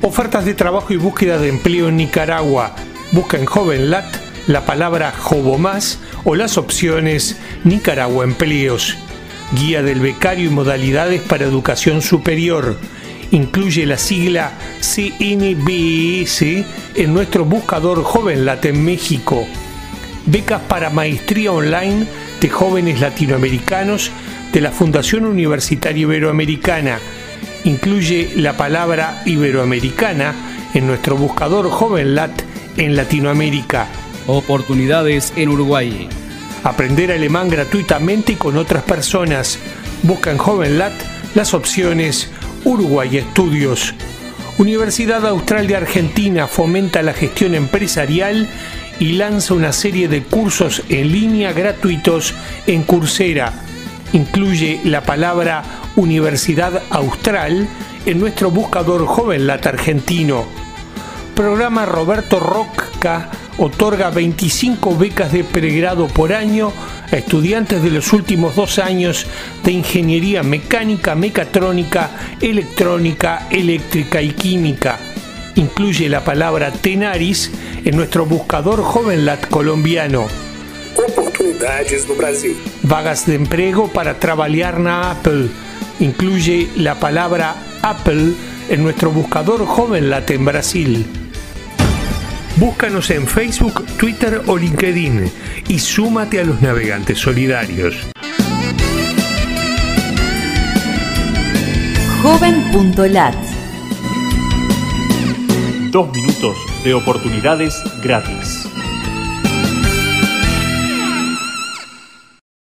Ofertas de trabajo y búsqueda de empleo en Nicaragua. Busca en JovenLat la palabra Jobomás o las opciones Nicaragua Empleos. Guía del becario y modalidades para educación superior. Incluye la sigla CNBS en nuestro buscador JovenLat en México. Becas para maestría online de jóvenes latinoamericanos de la Fundación Universitaria Iberoamericana incluye la palabra iberoamericana en nuestro buscador JovenLat en Latinoamérica. Oportunidades en Uruguay. Aprender alemán gratuitamente y con otras personas. Busca en JovenLat las opciones Uruguay Estudios. Universidad Austral de Argentina fomenta la gestión empresarial y lanza una serie de cursos en línea gratuitos en Coursera. Incluye la palabra Universidad Austral en nuestro buscador JovenLat argentino. Programa Roberto Roca otorga 25 becas de pregrado por año a estudiantes de los últimos dos años de ingeniería mecánica, mecatrónica, electrónica, eléctrica y química. Incluye la palabra Tenaris en nuestro buscador JovenLat colombiano. Oportunidades no Brasil. Vagas de empleo para trabajar na Apple incluye la palabra Apple en nuestro buscador JovenLat en Brasil. Búscanos en Facebook, Twitter o LinkedIn y súmate a los navegantes solidarios. Joven.lat Dos minutos de oportunidades gratis.